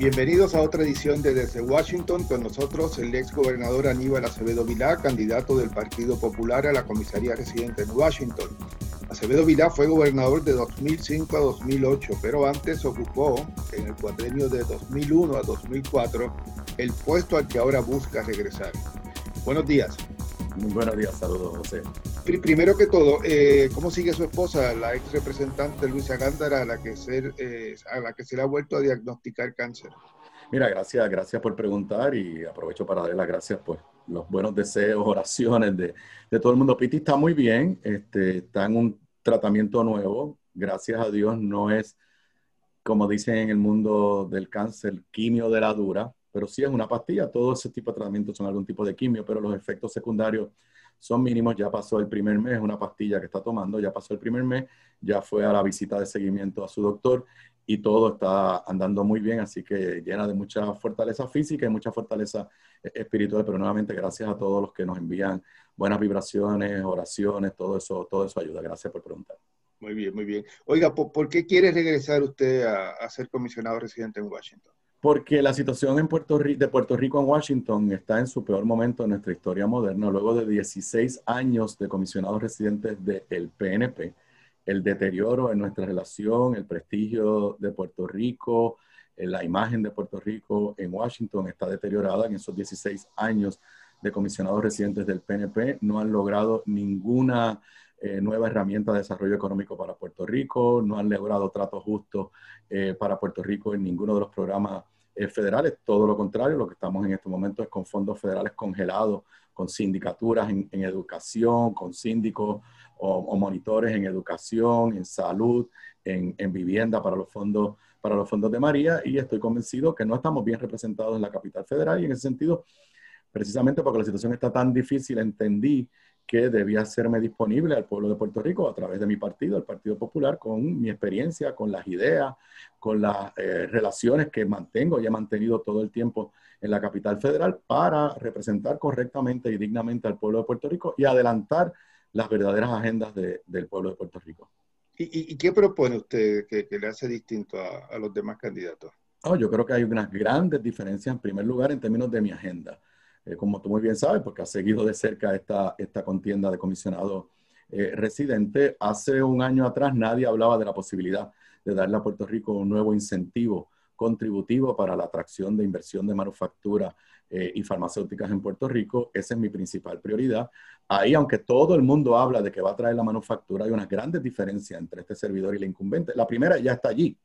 Bienvenidos a otra edición de Desde Washington, con nosotros el ex gobernador Aníbal Acevedo Vilá, candidato del Partido Popular a la comisaría residente en Washington. Acevedo Vilá fue gobernador de 2005 a 2008, pero antes ocupó, en el cuadrenio de 2001 a 2004, el puesto al que ahora busca regresar. Buenos días. Muy buenos días, saludos José. Primero que todo, eh, ¿cómo sigue su esposa, la ex representante Luisa Gándara, a la que, ser, eh, a la que se le ha vuelto a diagnosticar cáncer? Mira, gracias, gracias por preguntar y aprovecho para darle las gracias por los buenos deseos, oraciones de, de todo el mundo. Piti está muy bien, este, está en un tratamiento nuevo, gracias a Dios no es, como dicen en el mundo del cáncer, quimio de la dura, pero sí es una pastilla, todo ese tipo de tratamientos son algún tipo de quimio, pero los efectos secundarios son mínimos, ya pasó el primer mes, una pastilla que está tomando, ya pasó el primer mes, ya fue a la visita de seguimiento a su doctor y todo está andando muy bien, así que llena de mucha fortaleza física y mucha fortaleza eh, espiritual, pero nuevamente gracias a todos los que nos envían buenas vibraciones, oraciones, todo eso, todo eso ayuda. Gracias por preguntar. Muy bien, muy bien. Oiga, ¿por, qué quiere regresar usted a ser comisionado residente en Washington? Porque la situación en Puerto de Puerto Rico en Washington está en su peor momento en nuestra historia moderna, luego de 16 años de comisionados residentes del PNP. El deterioro en nuestra relación, el prestigio de Puerto Rico, eh, la imagen de Puerto Rico en Washington está deteriorada en esos 16 años de comisionados residentes del PNP. No han logrado ninguna eh, nueva herramienta de desarrollo económico para Puerto Rico, no han logrado trato justo eh, para Puerto Rico en ninguno de los programas eh, federales, todo lo contrario, lo que estamos en este momento es con fondos federales congelados, con sindicaturas en, educación, con síndicos o, monitores en educación, en salud, en, en, vivienda para los fondos para los fondos de María. Y estoy convencido que no estamos bien representados en la capital federal. Y en ese sentido, precisamente porque la situación está tan difícil, entendí que debía hacerme disponible al pueblo de Puerto Rico a través de mi partido, el Partido Popular, con mi experiencia, con las ideas, con las eh, relaciones que mantengo y he mantenido todo el tiempo en la capital federal para representar correctamente y dignamente al pueblo de Puerto Rico y adelantar las verdaderas agendas del pueblo de Puerto Rico. ¿Y, qué propone usted que, le hace distinto a, los demás candidatos? Oh, yo creo que hay unas grandes diferencias, en primer lugar, en términos de mi agenda. Eh, como tú muy bien sabes, porque has seguido de cerca esta, esta contienda de comisionado eh, residente, hace un año atrás nadie hablaba de la posibilidad de darle a Puerto Rico un nuevo incentivo contributivo para la atracción de inversión de manufactura eh, y farmacéuticas en Puerto Rico. Esa es mi principal prioridad. Ahí, aunque todo el mundo habla de que va a traer la manufactura, hay unas grandes diferencias entre este servidor y la incumbente. La primera ya está allí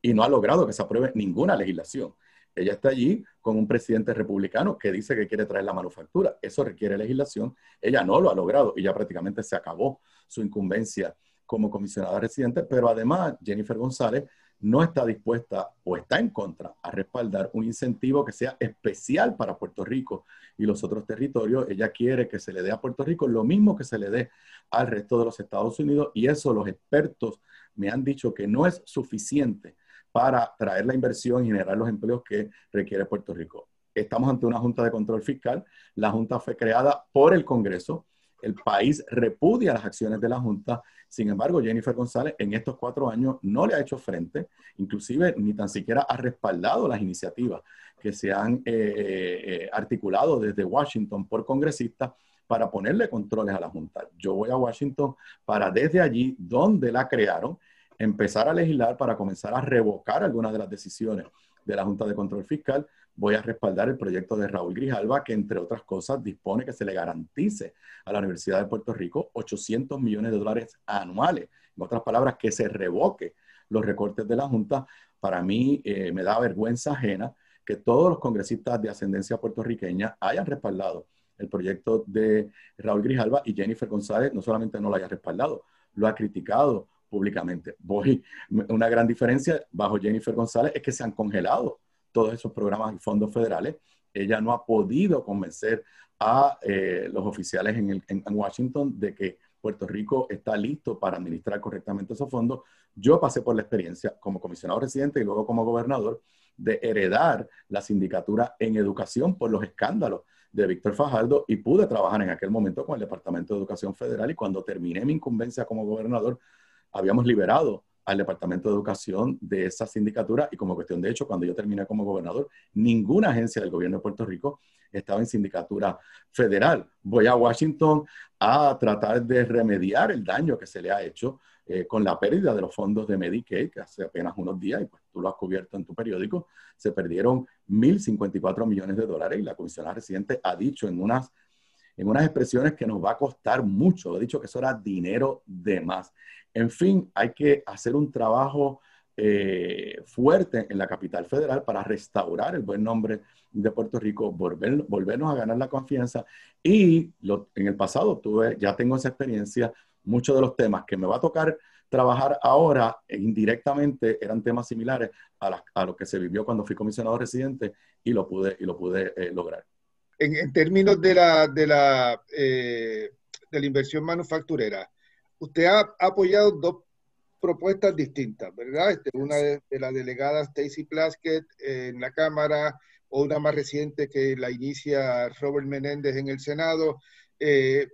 y no ha logrado que se apruebe ninguna legislación. Ella está allí con un presidente republicano que dice que quiere traer la manufactura. Eso requiere legislación. Ella no lo ha logrado y ya prácticamente se acabó su incumbencia como comisionada residente, pero además Jennifer González no está dispuesta o está en contra a respaldar un incentivo que sea especial para Puerto Rico y los otros territorios. Ella quiere que se le dé a Puerto Rico lo mismo que se le dé al resto de los Estados Unidos y eso los expertos me han dicho que no es suficiente para traer la inversión y generar los empleos que requiere Puerto Rico. Estamos ante una Junta de Control Fiscal. La Junta fue creada por el Congreso. El país repudia las acciones de la Junta. Sin embargo, Jennifer González en estos cuatro años no le ha hecho frente, inclusive ni tan siquiera ha respaldado las iniciativas que se han eh, eh, eh, articulado desde Washington por congresistas para ponerle controles a la Junta. Yo voy a Washington para desde allí, donde la crearon, empezar a legislar para comenzar a revocar algunas de las decisiones de la Junta de Control Fiscal. Voy a respaldar el proyecto de Raúl Grijalva, que entre otras cosas dispone que se le garantice a la Universidad de Puerto Rico 800 millones de dólares anuales. En otras palabras, que se revoque los recortes de la Junta. Para mí eh, me da vergüenza ajena que todos los congresistas de ascendencia puertorriqueña hayan respaldado el proyecto de Raúl Grijalva y Jennifer González no solamente no lo haya respaldado, lo ha criticado, públicamente. Voy, una gran diferencia bajo Jennifer González es que se han congelado todos esos programas y fondos federales. Ella no ha podido convencer a eh, los oficiales en, en, Washington de que Puerto Rico está listo para administrar correctamente esos fondos. Yo pasé por la experiencia como comisionado residente y luego como gobernador de heredar la sindicatura en educación por los escándalos de Víctor Fajardo y pude trabajar en aquel momento con el Departamento de Educación Federal y cuando terminé mi incumbencia como gobernador, habíamos liberado al Departamento de Educación de esa sindicatura y como cuestión de hecho, cuando yo terminé como gobernador, ninguna agencia del gobierno de Puerto Rico estaba en sindicatura federal. Voy a Washington a tratar de remediar el daño que se le ha hecho eh, con la pérdida de los fondos de Medicaid, que hace apenas unos días, y pues tú lo has cubierto en tu periódico, se perdieron 1.054 millones de dólares y la comisionada residente ha dicho en unas, en unas expresiones que nos va a costar mucho, ha dicho que eso era dinero de más. En fin, hay que hacer un trabajo eh, fuerte en la capital federal para restaurar el buen nombre de Puerto Rico, volver, volvernos a ganar la confianza. Y en el pasado tuve, ya tengo esa experiencia, muchos de los temas que me va a tocar trabajar ahora e indirectamente eran temas similares a, a, lo que se vivió cuando fui comisionado residente y lo pude, y lo pude eh, lograr. En, términos de la, de, la, eh, de la inversión manufacturera, usted ha, apoyado dos propuestas distintas, ¿verdad? Este, una de, la delegada Stacy Plaskett en la Cámara, o una más reciente que la inicia Robert Menéndez en el Senado. Eh,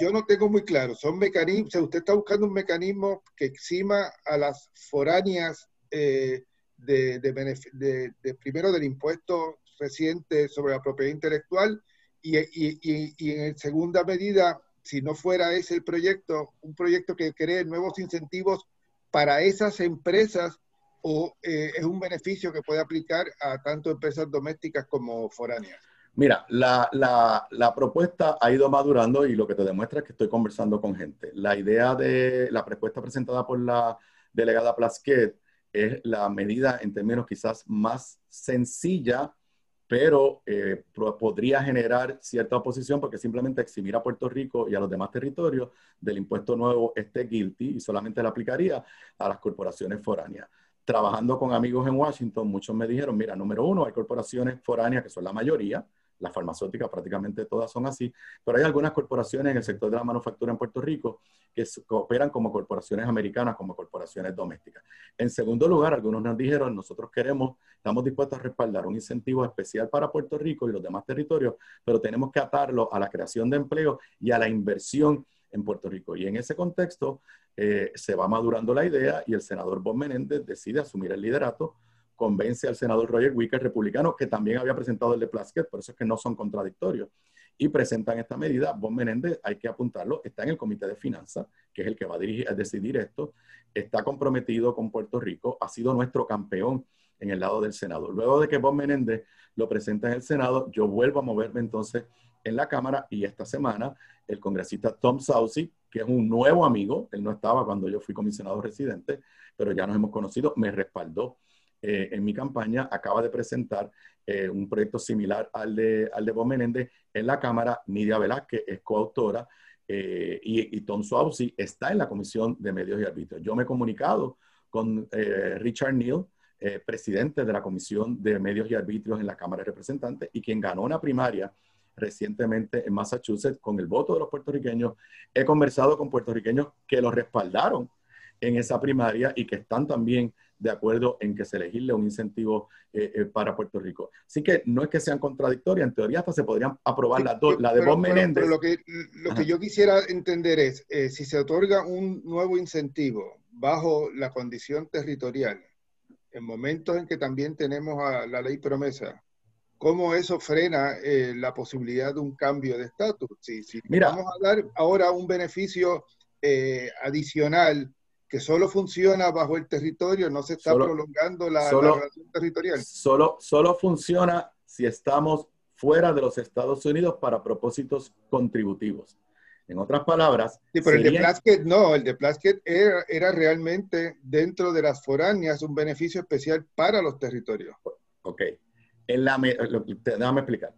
yo no tengo muy claro, son mecanismos, usted está buscando un mecanismo que exima a las foráneas eh, de, de, primero del impuesto reciente sobre la propiedad intelectual y, y, y en segunda medida si no fuera ese el proyecto, un proyecto que cree nuevos incentivos para esas empresas o eh, es un beneficio que puede aplicar a tanto empresas domésticas como foráneas? Mira, la, la, la, propuesta ha ido madurando y lo que te demuestra es que estoy conversando con gente. La idea de la propuesta presentada por la delegada Plasquet es la medida en términos quizás más sencilla pero eh, podría generar cierta oposición porque simplemente eximir a Puerto Rico y a los demás territorios del impuesto nuevo este guilty y solamente le aplicaría a las corporaciones foráneas. Trabajando con amigos en Washington, muchos me dijeron, mira, número uno, hay corporaciones foráneas que son la mayoría, las farmacéuticas prácticamente todas son así, pero hay algunas corporaciones en el sector de la manufactura en Puerto Rico que operan como corporaciones americanas, como corporaciones domésticas. En segundo lugar, algunos nos dijeron, nosotros queremos, estamos dispuestos a respaldar un incentivo especial para Puerto Rico y los demás territorios, pero tenemos que atarlo a la creación de empleo y a la inversión en Puerto Rico. Y en ese contexto eh, se va madurando la idea y el senador Bob Menéndez decide asumir el liderato convence al senador Roger Wicker, republicano, que también había presentado el de Plaskett, por eso es que no son contradictorios, y presentan esta medida. Bon Menéndez, hay que apuntarlo, está en el Comité de Finanzas, que es el que va a, dirigir, a decidir esto, está comprometido con Puerto Rico, ha sido nuestro campeón en el lado del Senado. Luego de que Bob Menéndez lo presenta en el Senado, yo vuelvo a moverme entonces en la Cámara y esta semana el congresista Tom Saucy, que es un nuevo amigo, él no estaba cuando yo fui comisionado residente, pero ya nos hemos conocido, me respaldó eh, en mi campaña, acaba de presentar eh, un proyecto similar al de, al de Bob Menéndez en la Cámara. Nidia Velázquez es coautora eh, y, Tom Swausi está en la Comisión de Medios y Arbitrios. Yo me he comunicado con Richard Neal, presidente de la Comisión de Medios y Arbitrios en la Cámara de Representantes y quien ganó una primaria recientemente en Massachusetts con el voto de los puertorriqueños. He conversado con puertorriqueños que lo respaldaron en esa primaria y que están también de acuerdo en que se legisle un incentivo eh, eh, para Puerto Rico. Así que no es que sean contradictorias, en teoría hasta se podrían aprobar las dos, la de Bob Menéndez. Pero, lo que, lo que yo quisiera entender es, eh, si se otorga un nuevo incentivo bajo la condición territorial, en momentos en que también tenemos a la ley promesa, ¿cómo eso frena la posibilidad de un cambio de estatus? Si, si vamos a dar ahora un beneficio adicional que solo funciona bajo el territorio, no se está prolongando la, relación territorial. Solo, solo funciona si estamos fuera de los Estados Unidos para propósitos contributivos. En otras palabras. Sí, pero el de Plaskett no, el de Plaskett era, era, realmente dentro de las foráneas un beneficio especial para los territorios. Ok. En la, déjame explicar.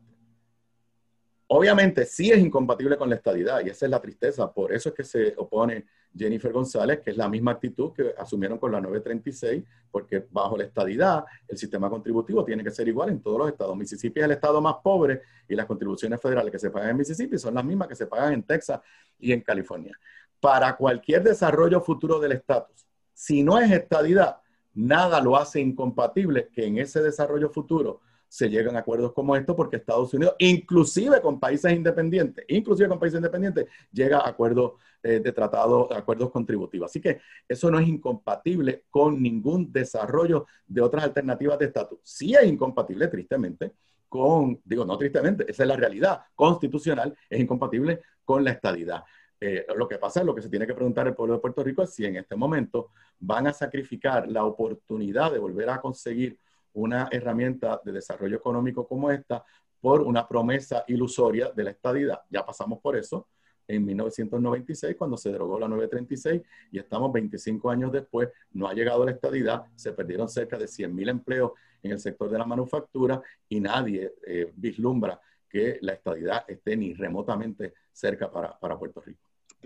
Obviamente sí es incompatible con la estadidad y esa es la tristeza. Por eso es que se opone Jennifer González, que es la misma actitud que asumieron con la 936, porque bajo la estadidad el sistema contributivo tiene que ser igual en todos los estados. Mississippi es el estado más pobre y las contribuciones federales que se pagan en Mississippi son las mismas que se pagan en Texas y en California. Para cualquier desarrollo futuro del estatus, si no es estadidad, nada lo hace incompatible que en ese desarrollo futuro se llegan a acuerdos como estos porque Estados Unidos, inclusive con países independientes, inclusive con países independientes, llega a acuerdos eh, de tratado, acuerdos contributivos. Así que eso no es incompatible con ningún desarrollo de otras alternativas de estatus. Sí es incompatible, tristemente, con, digo, no tristemente, esa es la realidad constitucional, es incompatible con la estadidad. Eh, lo que pasa es lo que se tiene que preguntar el pueblo de Puerto Rico es si en este momento van a sacrificar la oportunidad de volver a conseguir una herramienta de desarrollo económico como esta por una promesa ilusoria de la estadidad. Ya pasamos por eso en 1996 cuando se derogó la 936 y estamos 25 años después, no ha llegado la estadidad, se perdieron cerca de 100.000 empleos en el sector de la manufactura y nadie eh, vislumbra que la estadidad esté ni remotamente cerca para, Puerto Rico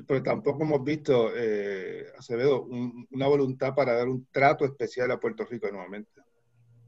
pero tampoco hemos visto, eh, Acevedo, una voluntad para dar un trato especial a Puerto Rico nuevamente.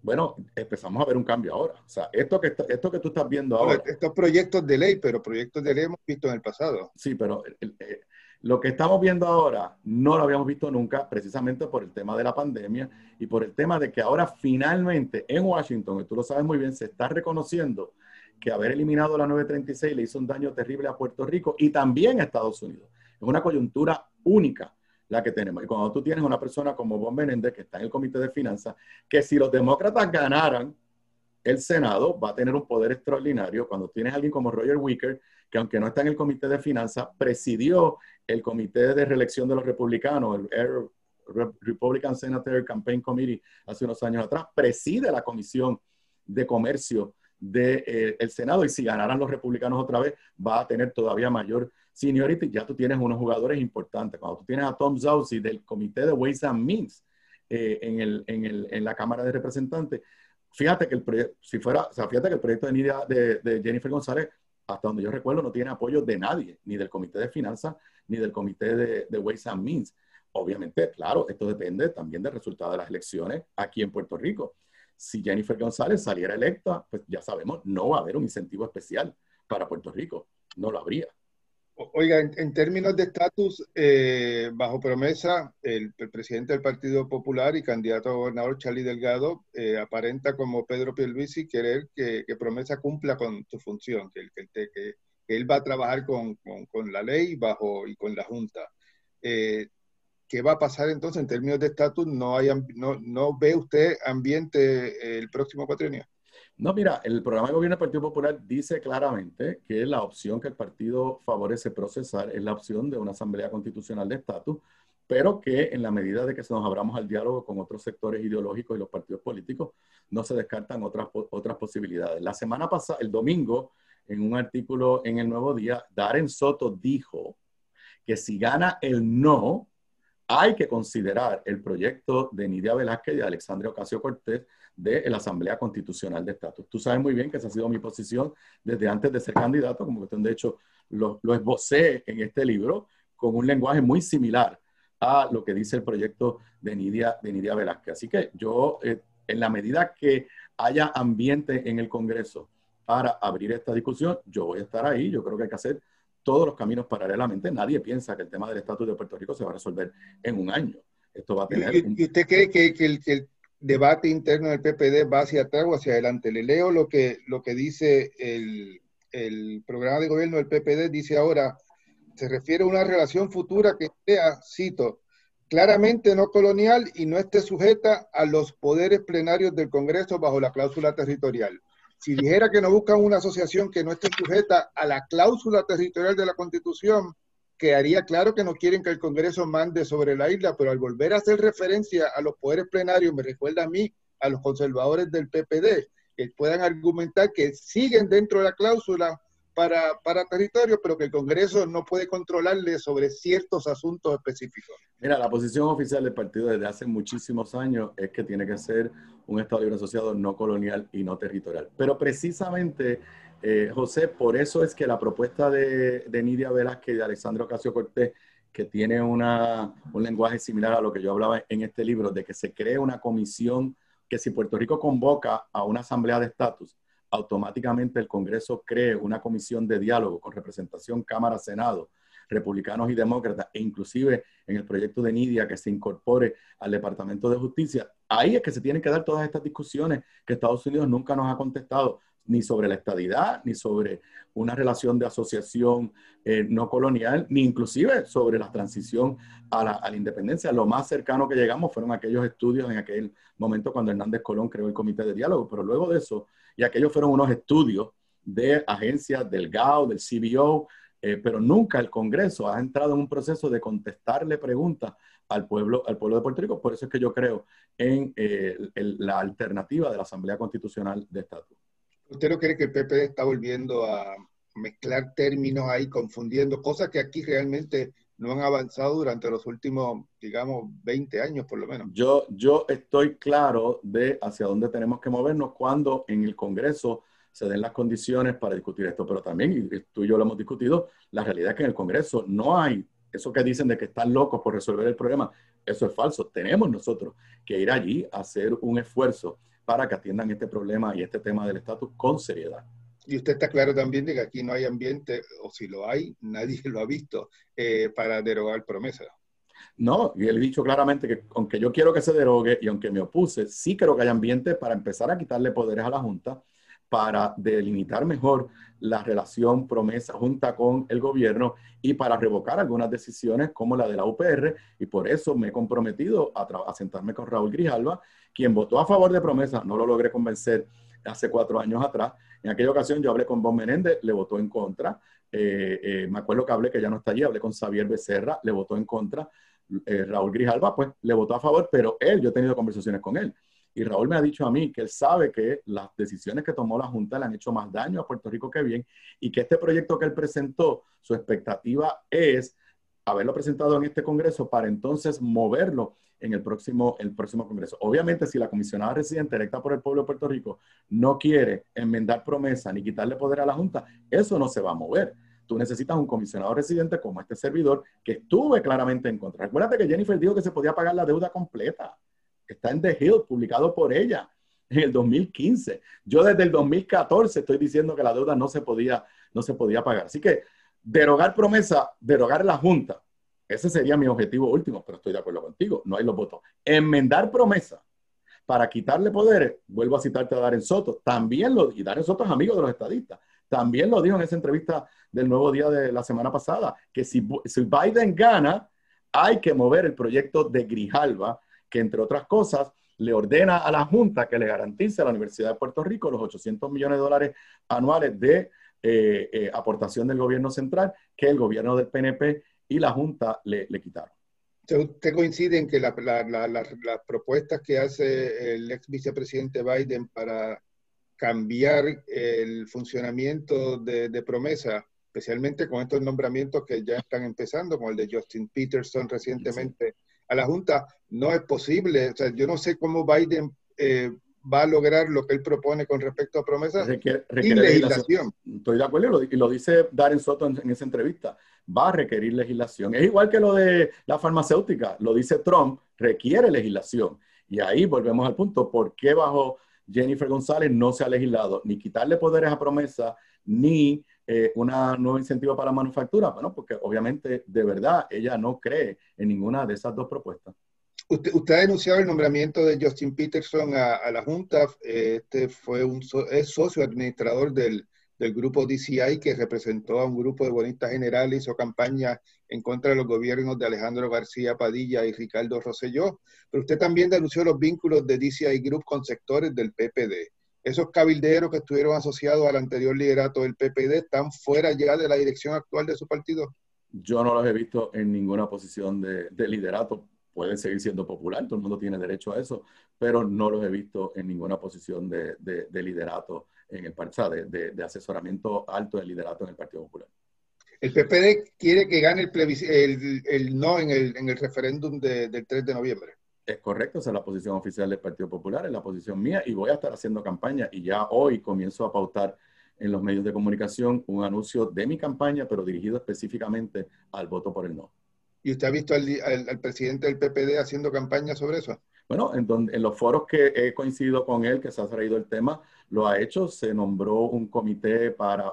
Bueno, empezamos a ver un cambio ahora. O sea, esto que, esto que tú estás viendo ahora. estos proyectos de ley, pero proyectos de ley hemos visto en el pasado. Sí, pero eh, lo que estamos viendo ahora no lo habíamos visto nunca, precisamente por el tema de la pandemia y por el tema de que ahora finalmente en Washington, y tú lo sabes muy bien, se está reconociendo que haber eliminado la 936 le hizo un daño terrible a Puerto Rico y también a Estados Unidos. Es una coyuntura única la que tenemos. Y cuando tú tienes una persona como Bob Menéndez, que está en el Comité de Finanzas, que si los demócratas ganaran el Senado, va a tener un poder extraordinario. Cuando tienes a alguien como Roger Wicker, que aunque no está en el Comité de Finanzas, presidió el Comité de Reelección de los Republicanos, el Republican Senator Campaign Committee, hace unos años atrás, preside la Comisión de Comercio del de, eh, Senado y si ganaran los republicanos otra vez, va a tener todavía mayor seniority. Ya tú tienes unos jugadores importantes. Cuando tú tienes a Tom Zausi del Comité de Ways and Means eh, en, el, en, el, en, la Cámara de Representantes, fíjate que el si fuera, o sea, fíjate que el proyecto de, Nidia, de, de Jennifer González, hasta donde yo recuerdo, no tiene apoyo de nadie, ni del Comité de Finanzas, ni del Comité de, de Ways and Means. Obviamente, claro, esto depende también del resultado de las elecciones aquí en Puerto Rico si Jennifer González saliera electa, pues ya sabemos, no va a haber un incentivo especial para Puerto Rico. No lo habría. Oiga, en, términos de estatus, eh, bajo promesa, el, presidente del Partido Popular y candidato a gobernador Charlie Delgado eh, aparenta como Pedro Pierluisi querer que, promesa cumpla con su función, que, él va a trabajar con, la ley bajo y con la Junta. Eh, ¿qué va a pasar entonces en términos de estatus? ¿No, no, ¿No ve usted ambiente el próximo cuatrienio? No, mira, el programa de gobierno del Partido Popular dice claramente que la opción que el partido favorece procesar es la opción de una asamblea constitucional de estatus, pero que en la medida de que nos abramos al diálogo con otros sectores ideológicos y los partidos políticos, no se descartan otras, otras posibilidades. La semana pasada, el domingo, en un artículo en el Nuevo Día, Darren Soto dijo que si gana el no, hay que considerar el proyecto de Nidia Velázquez y de Alexandria Ocasio Cortés de la Asamblea Constitucional de Estatus. Tú sabes muy bien que esa ha sido mi posición desde antes de ser candidato, como cuestión de hecho lo, lo esbocé en este libro con un lenguaje muy similar a lo que dice el proyecto de Nidia, de Nidia Velázquez. Así que yo, eh, en la medida que haya ambiente en el Congreso para abrir esta discusión, yo voy a estar ahí. Yo creo que hay que hacer todos los caminos paralelamente. Nadie piensa que el tema del estatus de Puerto Rico se va a resolver en un año. Esto va a tener... ¿Y, usted cree que, el, debate interno del PPD va hacia atrás o hacia adelante? Le leo lo que, lo que dice el, el programa de gobierno del PPD, dice ahora, se refiere a una relación futura que sea, cito, claramente no colonial y no esté sujeta a los poderes plenarios del Congreso bajo la cláusula territorial si dijera que no buscan una asociación que no esté sujeta a la cláusula territorial de la Constitución, quedaría claro que no quieren que el Congreso mande sobre la isla, pero al volver a hacer referencia a los poderes plenarios, me recuerda a mí, a los conservadores del PPD, que puedan argumentar que siguen dentro de la cláusula, para, para territorio, pero que el Congreso no puede controlarle sobre ciertos asuntos específicos. Mira, la posición oficial del partido desde hace muchísimos años es que tiene que ser un Estado libre asociado no colonial y no territorial. Pero precisamente, eh, José, por eso es que la propuesta de, de Nidia Velázquez y de Alexandro Ocasio Cortés, que tiene una, un lenguaje similar a lo que yo hablaba en este libro, de que se cree una comisión que si Puerto Rico convoca a una asamblea de estatus, automáticamente el Congreso cree una comisión de diálogo con representación Cámara-Senado republicanos y demócratas, e inclusive en el proyecto de Nidia que se incorpore al Departamento de Justicia, ahí es que se tienen que dar todas estas discusiones que Estados Unidos nunca nos ha contestado ni sobre la estadidad, ni sobre una relación de asociación eh, no colonial, ni inclusive sobre la transición a la, independencia. Lo más cercano que llegamos fueron aquellos estudios en aquel momento cuando Hernández Colón creó el Comité de Diálogo, pero luego de eso, y aquellos fueron unos estudios de agencias del GAO, del CBO, eh, pero nunca el Congreso ha entrado en un proceso de contestarle preguntas al pueblo, al pueblo de Puerto Rico. Por eso es que yo creo en eh, la alternativa de la Asamblea Constitucional de Estatus. ¿Usted no cree que el PP está volviendo a mezclar términos ahí, confundiendo cosas que aquí realmente no han avanzado durante los últimos, digamos, 20 años por lo menos? Yo, yo estoy claro de hacia dónde tenemos que movernos cuando en el Congreso se den las condiciones para discutir esto, pero también, y tú y yo lo hemos discutido, la realidad es que en el Congreso no hay eso que dicen de que están locos por resolver el problema, eso es falso. Tenemos nosotros que ir allí a hacer un esfuerzo para que atiendan este problema y este tema del estatus con seriedad. Y usted está claro también de que aquí no hay ambiente, o si lo hay, nadie lo ha visto, eh, para derogar promesas. No, y él dicho claramente que aunque yo quiero que se derogue y aunque me opuse, sí creo que hay ambiente para empezar a quitarle poderes a la Junta, para delimitar mejor la relación promesa junta con el gobierno y para revocar algunas decisiones como la de la UPR. Y por eso me he comprometido a, a sentarme con Raúl Grijalva quien votó a favor de promesa, no lo logré convencer hace cuatro años atrás. En aquella ocasión yo hablé con Bob Menéndez, le votó en contra. Eh, eh, me acuerdo que hablé, que ya no está allí, hablé con Xavier Becerra, le votó en contra. Eh, Raúl Grijalva, pues, le votó a favor, pero él, yo he tenido conversaciones con él. Y Raúl me ha dicho a mí que él sabe que las decisiones que tomó la Junta le han hecho más daño a Puerto Rico que bien y que este proyecto que él presentó, su expectativa es haberlo presentado en este Congreso para entonces moverlo en el próximo, el próximo Congreso. Obviamente, si la comisionada residente electa por el pueblo de Puerto Rico no quiere enmendar promesa ni quitarle poder a la Junta, eso no se va a mover. Tú necesitas un comisionado residente como este servidor que estuve claramente en contra. Recuérdate que Jennifer dijo que se podía pagar la deuda completa. Está en The Hill, publicado por ella en el 2015. Yo desde el 2014 estoy diciendo que la deuda no se podía, no se podía pagar. Así que derogar promesa, derogar la Junta, ese sería mi objetivo último, pero estoy de acuerdo contigo, no hay los votos. Enmendar promesa para quitarle poderes, vuelvo a citarte a Darren Soto, también lo, y Darren Soto es amigo de los estadistas, también lo dijo en esa entrevista del nuevo día de la semana pasada, que si, si Biden gana, hay que mover el proyecto de Grijalva, que entre otras cosas le ordena a la Junta que le garantice a la Universidad de Puerto Rico los 800 millones de dólares anuales de eh, eh, aportación del gobierno central que el gobierno del PNP y la Junta le, quitaron. ¿Usted coincide en que las propuestas que hace el ex vicepresidente Biden para cambiar el funcionamiento de, promesa, especialmente con estos nombramientos que ya están empezando, como el de Justin Peterson recientemente a la Junta, no es posible? O sea, yo no sé cómo Biden eh, va a lograr lo que él propone con respecto a promesas requiere, legislación. Estoy de acuerdo y lo, dice Darren Soto en, esa entrevista. Va a requerir legislación. Es igual que lo de la farmacéutica. Lo dice Trump, requiere legislación. Y ahí volvemos al punto. ¿Por qué bajo Jennifer González no se ha legislado ni quitarle poderes a promesa, ni eh, una nueva incentiva para la manufactura? Bueno, porque obviamente de verdad ella no cree en ninguna de esas dos propuestas. Usted, usted, ha denunciado el nombramiento de Justin Peterson a, la Junta. Este fue un es socio administrador del, del, grupo DCI que representó a un grupo de bonistas generales, hizo campaña en contra de los gobiernos de Alejandro García Padilla y Ricardo Rosselló. Pero usted también denunció los vínculos de DCI Group con sectores del PPD. Esos cabilderos que estuvieron asociados al anterior liderato del PPD están fuera ya de la dirección actual de su partido. Yo no los he visto en ninguna posición de liderato pueden seguir siendo popular, todo el mundo tiene derecho a eso, pero no los he visto en ninguna posición de, de, liderato en el partido, de, de, asesoramiento alto de liderato en el Partido Popular. El PPD quiere que gane el, el, no en el, en el referéndum del 3 de noviembre. Es correcto, esa es la posición oficial del Partido Popular, es la posición mía y voy a estar haciendo campaña y ya hoy comienzo a pautar en los medios de comunicación un anuncio de mi campaña, pero dirigido específicamente al voto por el no. ¿Y usted ha visto al, presidente del PPD haciendo campaña sobre eso? Bueno, en, donde, en los foros que he coincidido con él, que se ha traído el tema, lo ha hecho. Se nombró un comité para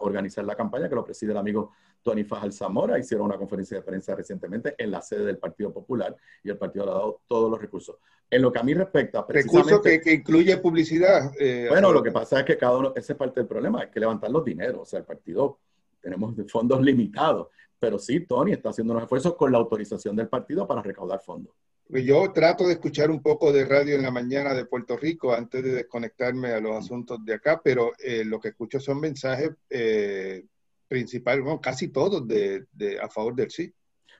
organizar la campaña, que lo preside el amigo Tony Fajal Zamora hicieron una conferencia de prensa recientemente en la sede del Partido Popular y el partido le ha dado todos los recursos. En lo que a mí respecta, recursos que, que, incluye publicidad. Eh, bueno, lo que pasa es que cada uno, ese es parte del problema, hay que levantar los dineros. O sea, el partido tenemos fondos limitados, pero sí, Tony está haciendo unos esfuerzos con la autorización del partido para recaudar fondos. Yo trato de escuchar un poco de radio en la mañana de Puerto Rico antes de desconectarme a los asuntos de acá, pero eh, lo que escucho son mensajes eh, principales, bueno, casi todos de, a favor del sí.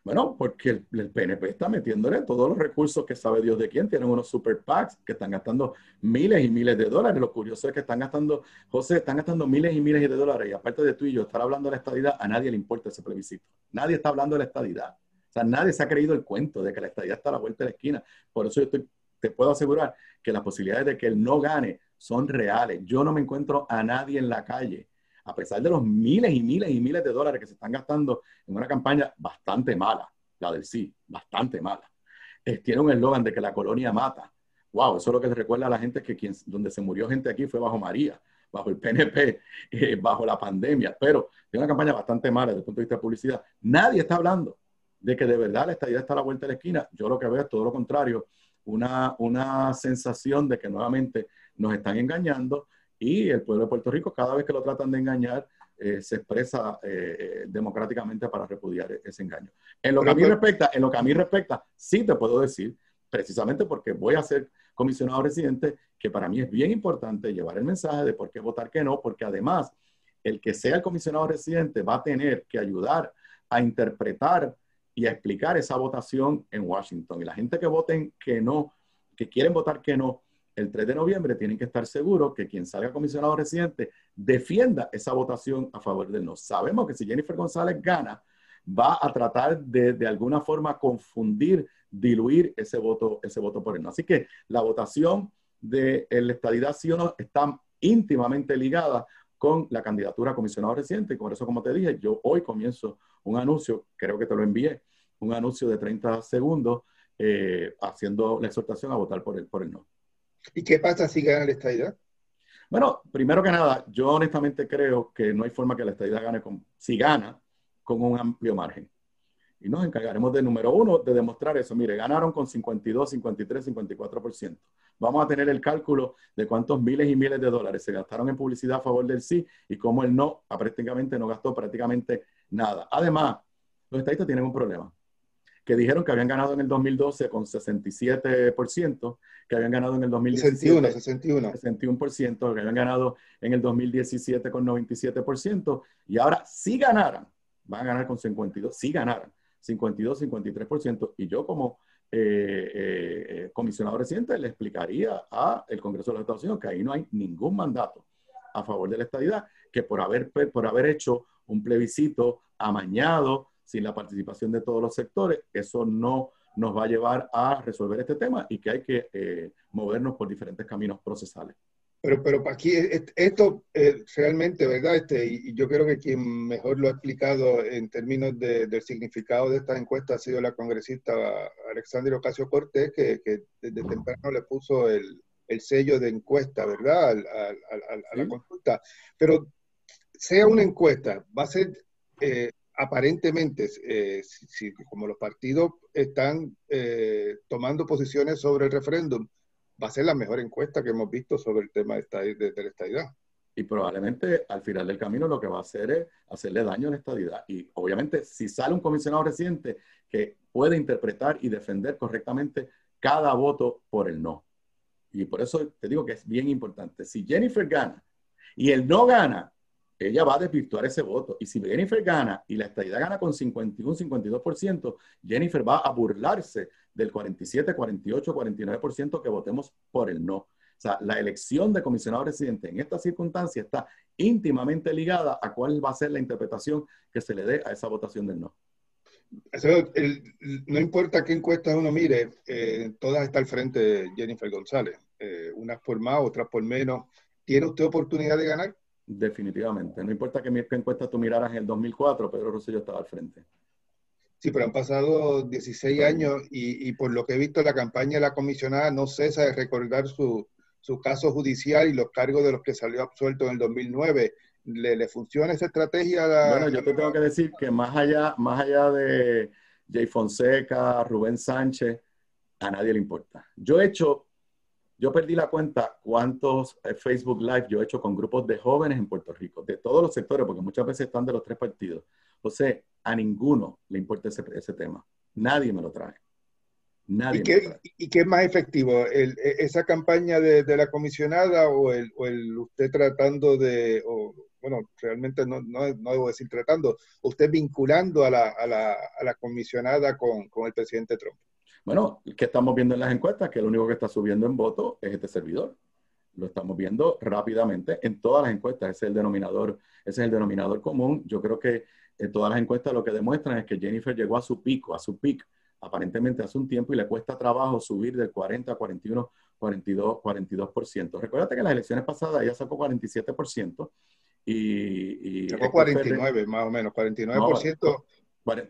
Bueno, porque el, PNP está metiéndole todos los recursos que sabe Dios de quién. Tienen unos super PACs que están gastando miles y miles de dólares. Lo curioso es que están gastando, José, están gastando miles y miles de dólares. Y aparte de tú y yo estar hablando de la estadidad, a nadie le importa ese plebiscito. Nadie está hablando de la estadidad. O sea, nadie se ha creído el cuento de que la estadía está a la vuelta de la esquina. Por eso yo te puedo asegurar que las posibilidades de que él no gane son reales. Yo no me encuentro a nadie en la calle, a pesar de los miles y miles y miles de dólares que se están gastando en una campaña bastante mala, la del sí, bastante mala. tiene un eslogan de que la colonia mata. Wow, eso es lo que le recuerda a la gente que donde se murió gente aquí fue bajo María, bajo el PNP, eh, bajo la pandemia. Pero tiene una campaña bastante mala desde el punto de vista de publicidad. Nadie está hablando de que de verdad la estadía está a la vuelta de la esquina. Yo lo que veo es todo lo contrario, una, una sensación de que nuevamente nos están engañando y el pueblo de Puerto Rico cada vez que lo tratan de engañar eh, se expresa eh, eh, democráticamente para repudiar ese engaño. En lo, que a mí respecta, en lo que a mí respecta, sí te puedo decir, precisamente porque voy a ser comisionado residente, que para mí es bien importante llevar el mensaje de por qué votar que no, porque además el que sea el comisionado residente va a tener que ayudar a interpretar y a explicar esa votación en Washington. Y la gente que voten que no, que quieren votar que no, el 3 de noviembre tienen que estar seguros que quien salga comisionado residente defienda esa votación a favor del no. Sabemos que si Jennifer González gana, va a tratar de, de alguna forma confundir, diluir ese voto, ese voto por el no. Así que la votación de la estadidad sí o no está íntimamente ligada con la candidatura a comisionado residente. Y por eso, como te dije, yo hoy comienzo un anuncio, creo que te lo envié, un anuncio de 30 segundos eh, haciendo la exhortación a votar por el, por el no. ¿Y qué pasa si gana la estadidad? Bueno, primero que nada, yo honestamente creo que no hay forma que la estadidad gane, con, si gana, con un amplio margen. Y nos encargaremos de, número uno, de demostrar eso. Mire, ganaron con 52, 53, 54%. Vamos a tener el cálculo de cuántos miles y miles de dólares se gastaron en publicidad a favor del sí y cómo el no prácticamente no gastó prácticamente nada. Además, los estadistas tienen un problema que dijeron que habían ganado en el 2012 con 67%, que habían ganado en el 2017 61, 61. 61%, que habían ganado en el 2017 con 97%, y ahora si ganaran, van a ganar con 52, si ganaran 52, 53%, y yo como eh, eh, eh, comisionado reciente le explicaría al Congreso de los Estados Unidos que ahí no hay ningún mandato a favor de la estadidad, que por haber, por haber hecho un plebiscito amañado, sin la participación de todos los sectores, eso no nos va a llevar a resolver este tema y que hay que eh, movernos por diferentes caminos procesales. Pero, pero aquí esto eh, realmente, ¿verdad? Este, y, yo creo que quien mejor lo ha explicado en términos del significado de esta encuesta ha sido la congresista Alexandria Ocasio Cortés, que, que desde temprano le puso el, el, sello de encuesta, ¿verdad? a la consulta. Pero sea una encuesta, va a ser eh, aparentemente, eh, si, como los partidos están eh, tomando posiciones sobre el referéndum, va a ser la mejor encuesta que hemos visto sobre el tema de, de, la estadidad. Y probablemente al final del camino lo que va a hacer es hacerle daño a la estadidad. Y obviamente si sale un comisionado reciente que puede interpretar y defender correctamente cada voto por el no. Y por eso te digo que es bien importante. Si Jennifer gana y el no gana, ella va a desvirtuar ese voto. Y si Jennifer gana y la estadidad gana con 51, 52%, Jennifer va a burlarse del 47, 48, 49% que votemos por el no. O sea, la elección de comisionado residente en esta circunstancia está íntimamente ligada a cuál va a ser la interpretación que se le dé a esa votación del no. no importa qué encuesta uno mire, eh, todas está al frente de Jennifer González. Eh, unas por más, otras por menos. ¿Tiene usted oportunidad de ganar? Definitivamente. No importa qué, encuesta tú miraras en el 2004, Pedro Rosselló estaba al frente. Sí, pero han pasado 16 años y, por lo que he visto, la campaña de la comisionada no cesa de recordar su, caso judicial y los cargos de los que salió absuelto en el 2009. ¿Le, funciona esa estrategia? bueno, yo te tengo que decir que más allá, más allá de Jay Fonseca, Rubén Sánchez, a nadie le importa. Yo he hecho, yo perdí la cuenta cuántos eh, Facebook Live yo he hecho con grupos de jóvenes en Puerto Rico, de todos los sectores, porque muchas veces están de los tres partidos. O sea, a ninguno le importa ese, ese tema. Nadie me lo trae. Nadie ¿Y, qué, es más efectivo? E, ¿Esa campaña de, la comisionada o el, o el, usted tratando de, o, bueno, realmente no, no, no, debo decir tratando, usted vinculando a la, a la, a la comisionada con, con, el presidente Trump? Bueno, ¿qué estamos viendo en las encuestas? Que lo único que está subiendo en voto es este servidor. Lo estamos viendo rápidamente en todas las encuestas. Ese es el denominador, ese es el denominador común. Yo creo que en todas las encuestas lo que demuestran es que Jennifer llegó a su pico, a su pico aparentemente hace un tiempo y le cuesta trabajo subir del 40 a 41, 42, 42%. Recuérdate que en las elecciones pasadas ella sacó 47% y... y sacó 49 más o menos, 49%.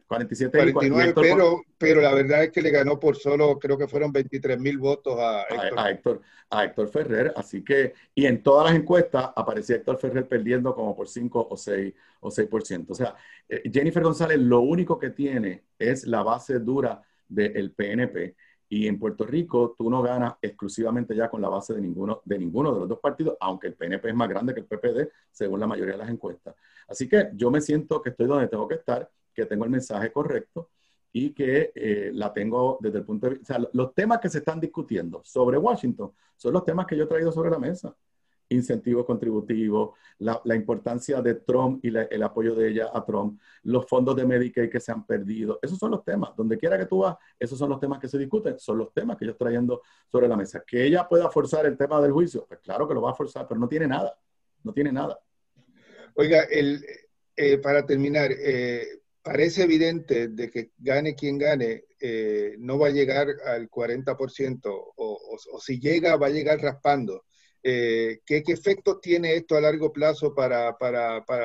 47 49, pero, pero la verdad es que le ganó por solo, creo que fueron 23 mil votos a Héctor. A, Héctor. a Héctor Ferrer. Así que, y en todas las encuestas aparecía Héctor Ferrer perdiendo como por 5 o 6, o 6%. O sea, eh, Jennifer González lo único que tiene es la base dura del PNP. Y en Puerto Rico tú no ganas exclusivamente ya con la base de ninguno, de ninguno de los dos partidos, aunque el PNP es más grande que el PPD, según la mayoría de las encuestas. Así que yo me siento que estoy donde tengo que estar que tengo el mensaje correcto y que eh, la tengo desde el punto de vista, o sea, los temas que se están discutiendo sobre Washington son los temas que yo he traído sobre la mesa. Incentivos contributivos, la, importancia de Trump y el apoyo de ella a Trump, los fondos de Medicaid que se han perdido. Esos son los temas. Donde quiera que tú vas, esos son los temas que se discuten, son los temas que yo estoy trayendo sobre la mesa. Que ella pueda forzar el tema del juicio, pues claro que lo va a forzar, pero no tiene nada. No tiene nada. Oiga, el, eh, para terminar, eh, parece evidente de que gane quien gane, eh, no va a llegar al 40%, o, si llega, va a llegar raspando. Eh, ¿qué, efectos tiene esto a largo plazo para,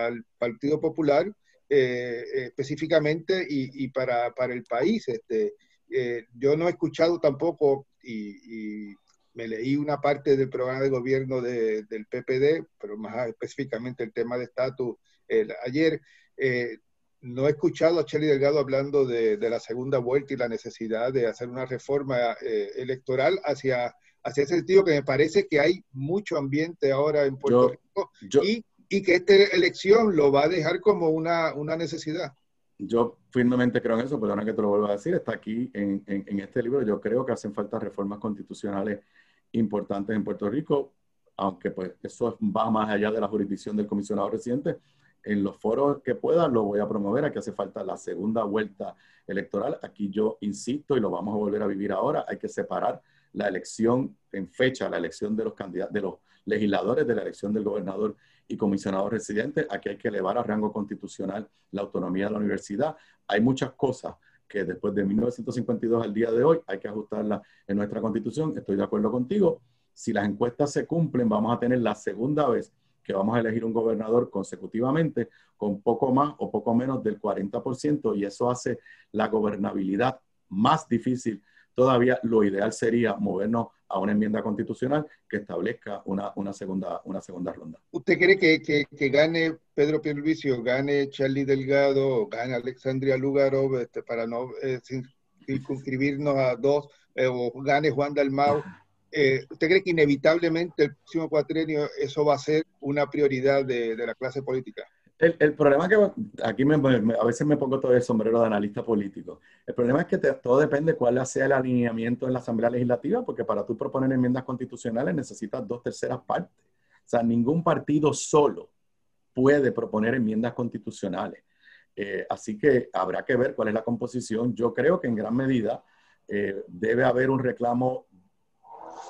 el Partido Popular eh, específicamente y, para, el país? Este, yo no he escuchado tampoco, y, me leí una parte del programa de gobierno del PPD, pero más específicamente el tema de estatus ayer no he escuchado a Chely Delgado hablando de, la segunda vuelta y la necesidad de hacer una reforma eh, electoral hacia, hacia ese sentido que me parece que hay mucho ambiente ahora en Puerto Rico y, que esta elección lo va a dejar como una, necesidad. Yo firmemente creo en eso, perdona que te lo vuelva a decir, está aquí en, en, este libro. Yo creo que hacen falta reformas constitucionales importantes en Puerto Rico, aunque pues eso va más allá de la jurisdicción del comisionado residente en los foros que pueda lo voy a promover. Aquí hace falta la segunda vuelta electoral. Aquí yo insisto y lo vamos a volver a vivir ahora. Hay que separar la elección en fecha, la elección de los candidatos, de los legisladores, de la elección del gobernador y comisionado residente. Aquí hay que elevar a rango constitucional la autonomía de la universidad. Hay muchas cosas que después de 1952 al día de hoy hay que ajustarlas en nuestra constitución. Estoy de acuerdo contigo. Si las encuestas se cumplen, vamos a tener la segunda vez que vamos a elegir un gobernador consecutivamente con poco más o poco menos del 40% y eso hace la gobernabilidad más difícil. Todavía lo ideal sería movernos a una enmienda constitucional que establezca una, una, segunda, una segunda ronda. ¿Usted cree que, que, gane Pedro Pierluisio, gane Charlie Delgado, gane Alexandria Lugarov este, para no eh, circunscribirnos a dos, eh, o gane Juan Dalmau? Eh, ¿Usted cree que inevitablemente el próximo cuatrenio eso va a ser una prioridad de, la clase política? El, el problema que aquí me, a veces me pongo todo el sombrero de analista político. El problema es que todo depende cuál sea el alineamiento en la Asamblea Legislativa, porque para tú proponer enmiendas constitucionales necesitas dos terceras partes. O sea, ningún partido solo puede proponer enmiendas constitucionales. Eh, así que habrá que ver cuál es la composición. Yo creo que en gran medida eh, debe haber un reclamo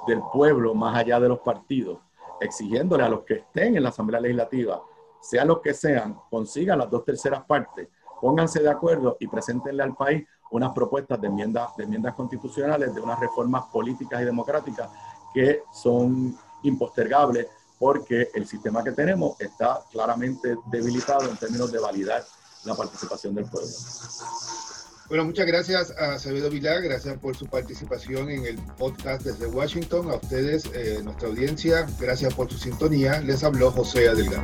del pueblo más allá de los partidos, exigiéndole a los que estén en la Asamblea Legislativa, sean los que sean, consigan las dos terceras partes, pónganse de acuerdo y preséntenle al país unas propuestas de enmiendas, de enmiendas constitucionales, de unas reformas políticas y democráticas que son impostergables porque el sistema que tenemos está claramente debilitado en términos de validar la participación del pueblo. Bueno, muchas gracias a Acevedo Vilar, gracias por su participación en el podcast desde Washington. A ustedes, eh, nuestra audiencia, gracias por su sintonía. Les habló José Adelgado.